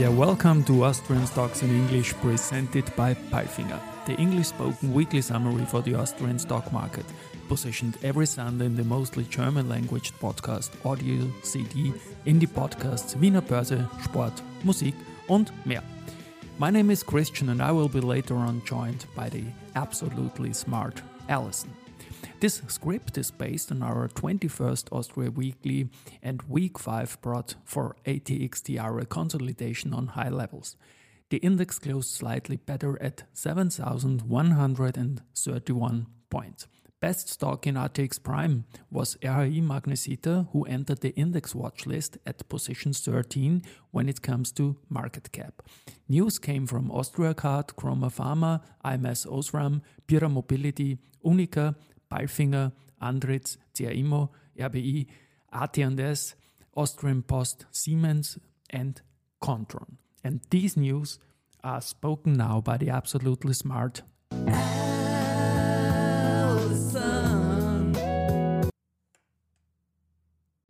Yeah, welcome to Austrian Stocks in English presented by Palfinger, the English spoken weekly summary for the Austrian stock market, positioned every Sunday in the mostly German language podcast, Audio, CD, Indie Podcasts, Wiener Börse, Sport, Musik und mehr. My name is Christian and I will be later on joined by the absolutely smart Alison. This script is based on our 21st Austria Weekly and Week 5 brought for ATXTR consolidation on high levels. The index closed slightly better at 7,131 points. Best stock in ATX Prime was RHI Magnesita, who entered the index watch list at position 13 when it comes to market cap. News came from Austriacard, Croma Pharma, AMS Osram, Pierer Mobility, UNIQA, Palfinger, Andritz, CA Immo, RBI, AT&S, Austrian Post, Siemens, and Kontron. And these news are spoken now by the absolutely smart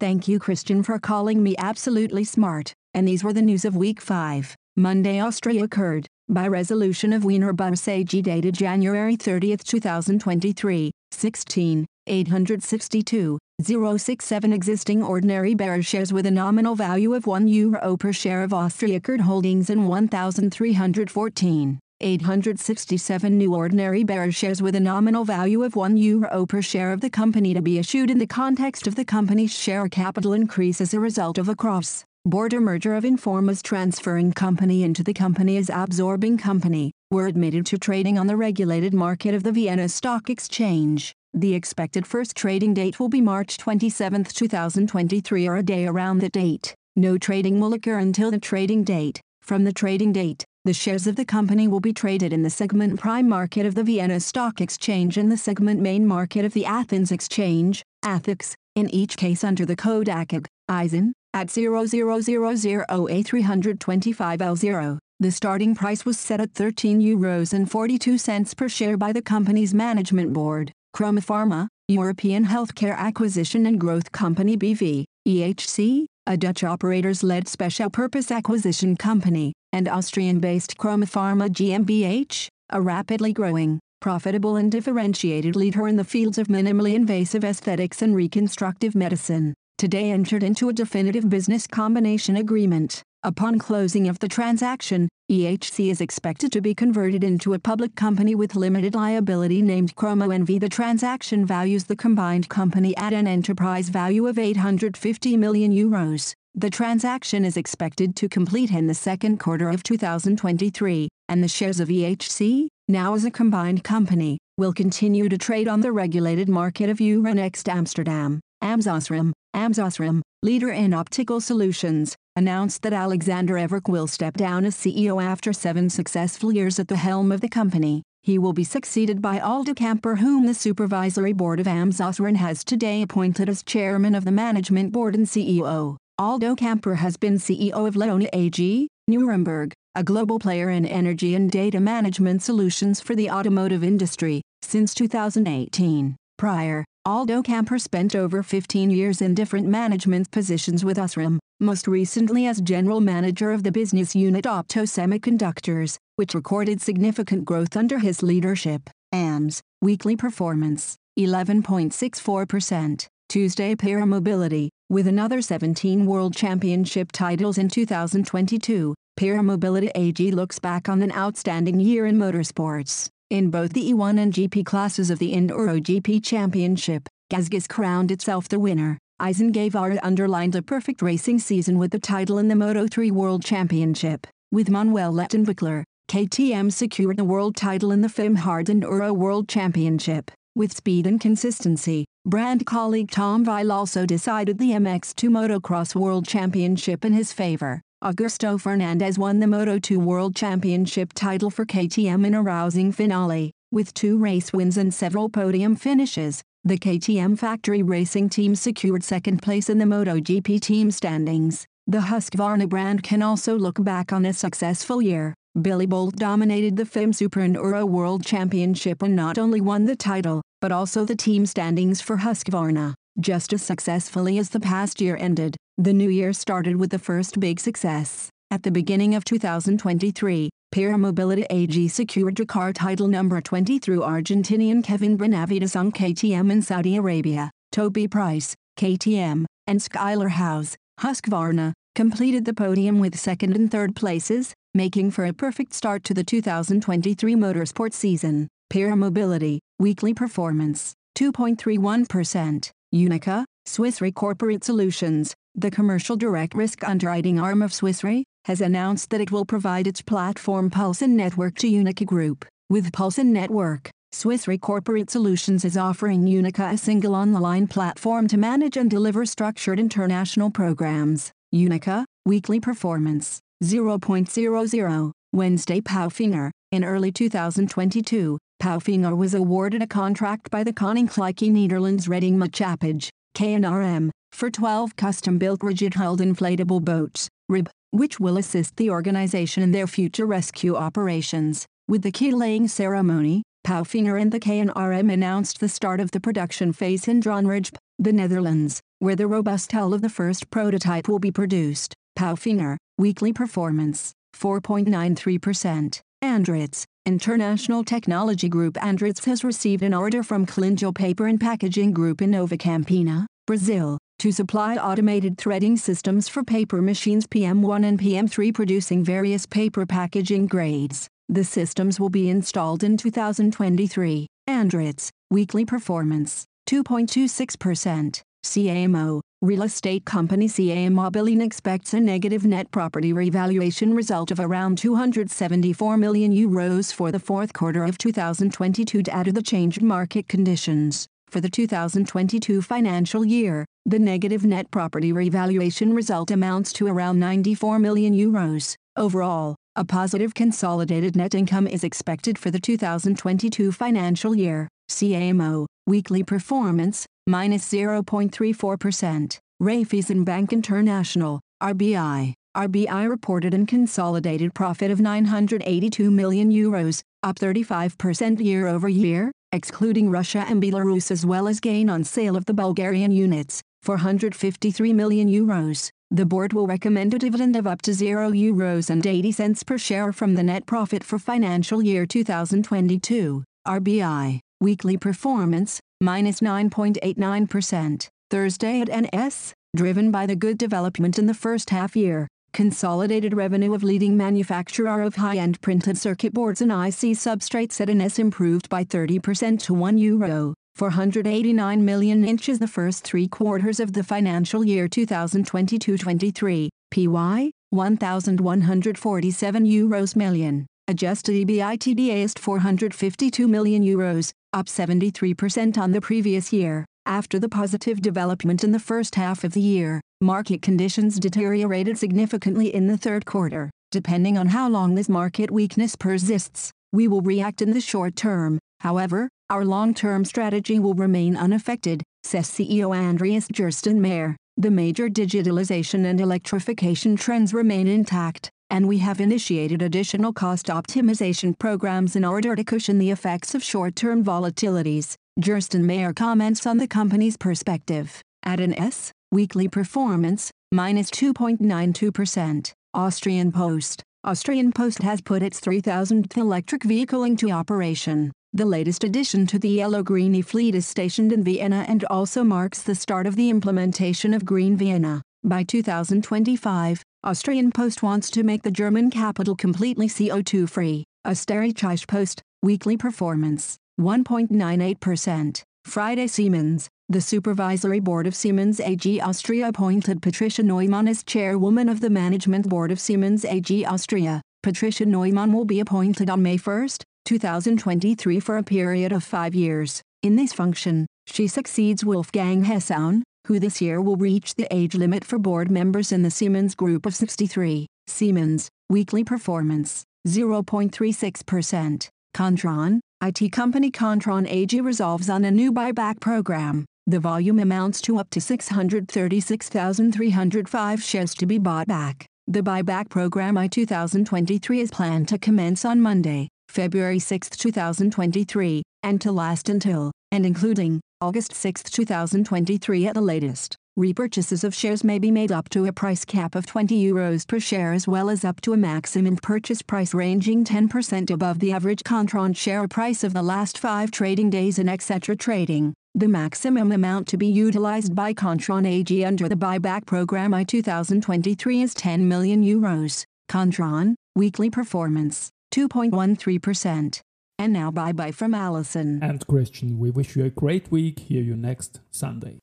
Thank you, Christian, for calling me absolutely smart. And these were the news of week 5. Monday, Austriacard, by resolution of Wiener Börse AG dated January 30, 2023, 16, 862, 067 existing ordinary bearer shares with a nominal value of 1 euro per share of Austriacard Holdings and 1,314. 867 new ordinary bearer shares with a nominal value of 1 euro per share of the company to be issued in the context of the company's share capital increase as a result of a cross border merger of Informa's transferring company into the company as absorbing company, were admitted to trading on the regulated market of the Vienna Stock Exchange. The expected first trading date will be March 27, 2023 or a day around that date. No trading will occur until the trading date. From the trading date, the shares of the company will be traded in the segment prime market of the Vienna Stock Exchange and the segment main market of the Athens Exchange, ATHEX, in each case under the code ACAG, ISIN, at 0000A325L0, the starting price was set at 13 euros and 42 cents per share by the company's management board. Croma Pharma, European Healthcare Acquisition and Growth Company BV, EHC, a Dutch operators-led special purpose acquisition company, and Austrian-based Croma Pharma GmbH, a rapidly growing, profitable and differentiated leader in the fields of minimally invasive aesthetics and reconstructive medicine today entered into a definitive business combination agreement. Upon closing of the transaction, EHC is expected to be converted into a public company with limited liability named Chromo NV. The transaction values the combined company at an enterprise value of 850 million euros. The transaction is expected to complete in the second quarter of 2023, and the shares of EHC, now as a combined company, will continue to trade on the regulated market of Euronext Amsterdam. AMS Osram, AMS leader in optical solutions, announced that Alexander Everke will step down as CEO after seven successful years at the helm of the company. He will be succeeded by Aldo Kamper whom the supervisory board of AMS has today appointed as chairman of the management board and CEO. Aldo Kamper has been CEO of Leoni AG, Nuremberg, a global player in energy and data management solutions for the automotive industry, since 2018. Prior, Aldo Kamper spent over 15 years in different management positions with Osram, most recently as general manager of the business unit Opto Semiconductors, which recorded significant growth under his leadership. AMS, weekly performance, 11.64%. Tuesday Pierer Mobility, with another 17 World Championship titles in 2022, Pierer Mobility AG looks back on an outstanding year in motorsports. In both the E1 and GP classes of the Enduro GP Championship, GasGas crowned itself the winner. Izan Guevara underlined a perfect racing season with the title in the Moto3 World Championship. With Manuel Lettenbichler, KTM secured the world title in the FIM Hard Enduro World Championship. With speed and consistency, brand colleague Tom Weil also decided the MX2 Motocross World Championship in his favor. Augusto Fernandez won the Moto2 World Championship title for KTM in a rousing finale, with two race wins and several podium finishes. The KTM factory racing team secured second place in the MotoGP team standings. The Husqvarna brand can also look back on a successful year. Billy Bolt dominated the FIM Super Enduro World Championship and not only won the title, but also the team standings for Husqvarna. Just as successfully as the past year ended, the new year started with the first big success. At the beginning of 2023, Pierer Mobility AG secured car title number 20 through Argentinian Kevin Benavides on KTM in Saudi Arabia. Toby Price, KTM, and Skyler Howes, Husqvarna, completed the podium with second and third places, making for a perfect start to the 2023 motorsport season. Pierer Mobility, weekly performance, 2.31%. UNIQA, Swiss Re Corporate Solutions, the commercial direct risk underwriting arm of Swiss Re, has announced that it will provide its platform Pulson Network to UNIQA Group. With Pulson Network, Swiss Re Corporate Solutions is offering UNIQA a single online platform to manage and deliver structured international programs. UNIQA, weekly performance, 0.00. Wednesday Palfinger, in early 2022, Palfinger was awarded a contract by the Koninklijke Netherlands Redding Maatschappij, KNRM, for 12 custom-built rigid-hulled inflatable boats, RIB, which will assist the organization in their future rescue operations. With the key-laying ceremony, Palfinger and the KNRM announced the start of the production phase in Dronrijp, the Netherlands, where the robust hull of the first prototype will be produced. Palfinger, weekly performance, 4.93%. Andritz, International Technology Group Andritz has received an order from Clinjo Paper and Packaging Group in Nova Campina, Brazil, to supply automated threading systems for paper machines PM1 and PM3 producing various paper packaging grades. The systems will be installed in 2023. Andritz, weekly performance, 2.26%. CA Immo, real estate company CA Immobilien expects a negative net property revaluation result of around 274 million euros for the fourth quarter of 2022 due to the changed market conditions. For the 2022 financial year, the negative net property revaluation result amounts to around 94 million euros. Overall, a positive consolidated net income is expected for the 2022 financial year. CA Immo, weekly performance, minus 0.34%. Raiffeisen Bank International, RBI. RBI reported an consolidated profit of 982 million euros, up 35% year over year, excluding Russia and Belarus as well as gain on sale of the Bulgarian units, 453 million euros. The board will recommend a dividend of up to 0 euros and 80 cents per share from the net profit for financial year 2022. RBI, weekly performance, minus 9.89%. Thursday AT&S, driven by the good development in the first half year, consolidated revenue of leading manufacturer of high-end printed circuit boards and IC substrates AT&S improved by 30% to 1 euro. 489 million inches the first three quarters of the financial year 2022-23, PY, 1,147 euros million. Adjusted EBITDA is 452 million euros, up 73% on the previous year. After the positive development in the first half of the year, market conditions deteriorated significantly in the third quarter. Depending on how long this market weakness persists, we will react in the short term. However, our long-term strategy will remain unaffected, says CEO Andreas Gerstenmaier. The major digitalization and electrification trends remain intact, and we have initiated additional cost optimization programs in order to cushion the effects of short-term volatilities. Gerstenmaier comments on the company's perspective. AT&S, weekly performance, minus 2.92%. Austrian Post. Austrian Post has put its 3000th electric vehicle into operation. The latest addition to the Yellow Green fleet is stationed in Vienna and also marks the start of the implementation of Green Vienna. By 2025, Austrian Post wants to make the German capital completely CO2 free. Österreichische Post, weekly performance, 1.98%. Friday Siemens, the Supervisory Board of Siemens AG Austria appointed Patricia Neumann as chairwoman of the Management Board of Siemens AG Austria. Patricia Neumann will be appointed on May 1, 2023 for a period of five years. In this function, she succeeds Wolfgang Hesoun, who this year will reach the age limit for board members in the Siemens Group of 63. Siemens, weekly performance, 0.36%. Kontron, IT company Kontron AG resolves on a new buyback program. The volume amounts to up to 636,305 shares to be bought back. The buyback program I 2023 is planned to commence on Monday, February 6, 2023, and to last until, and including, August 6, 2023 at the latest. Repurchases of shares may be made up to a price cap of 20 euros per share as well as up to a maximum purchase price ranging 10% above the average Kontron share price of the last 5 trading days in etc. trading. The maximum amount to be utilized by Kontron AG under the buyback program I 2023 is 10 million euros. Kontron, weekly performance, 2.13%. And now bye bye from Allison. And Christian, we wish you a great week. Hear you next Sunday.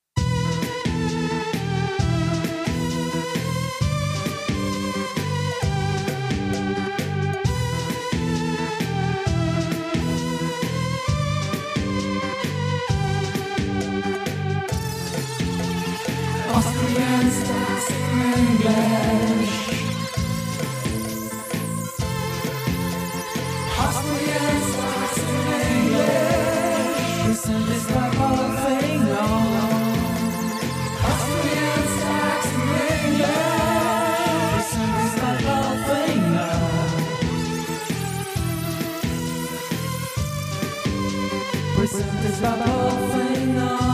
Austrian stars Bristle is rubber, all flying on.